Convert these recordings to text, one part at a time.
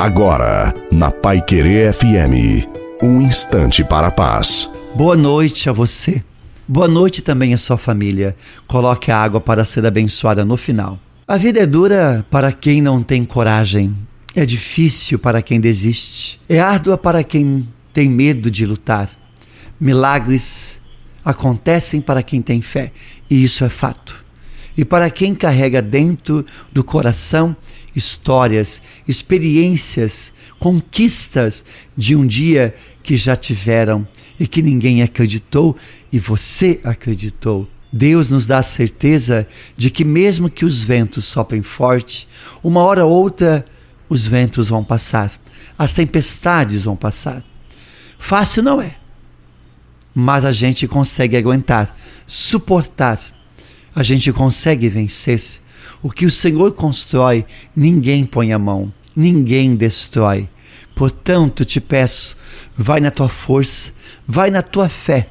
Agora, na Pai Querer FM, um instante para a paz. Boa noite a você. Boa noite também à sua família. Coloque a água para ser abençoada no final. A vida é dura para quem não tem coragem. É difícil para quem desiste. É árdua para quem tem medo de lutar. Milagres acontecem para quem tem fé, e isso é fato. E para quem carrega dentro do coração histórias, experiências, conquistas de um dia que já tiveram e que ninguém acreditou e você acreditou. Deus nos dá a certeza de que, mesmo que os ventos soprem forte, uma hora ou outra os ventos vão passar, as tempestades vão passar. Fácil não é, mas a gente consegue aguentar, suportar, a gente consegue vencer o que o Senhor constrói, ninguém põe a mão, ninguém destrói. Portanto, te peço, vai na tua força, vai na tua fé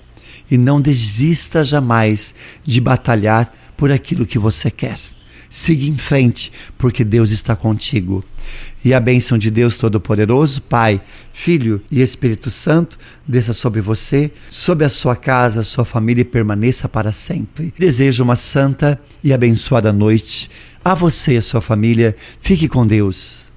e não desista jamais de batalhar por aquilo que você quer. Siga em frente, porque Deus está contigo. E a bênção de Deus Todo-Poderoso, Pai, Filho e Espírito Santo, desça sobre você, sobre a sua casa, a sua família e permaneça para sempre. Desejo uma santa e abençoada noite a você e a sua família. Fique com Deus.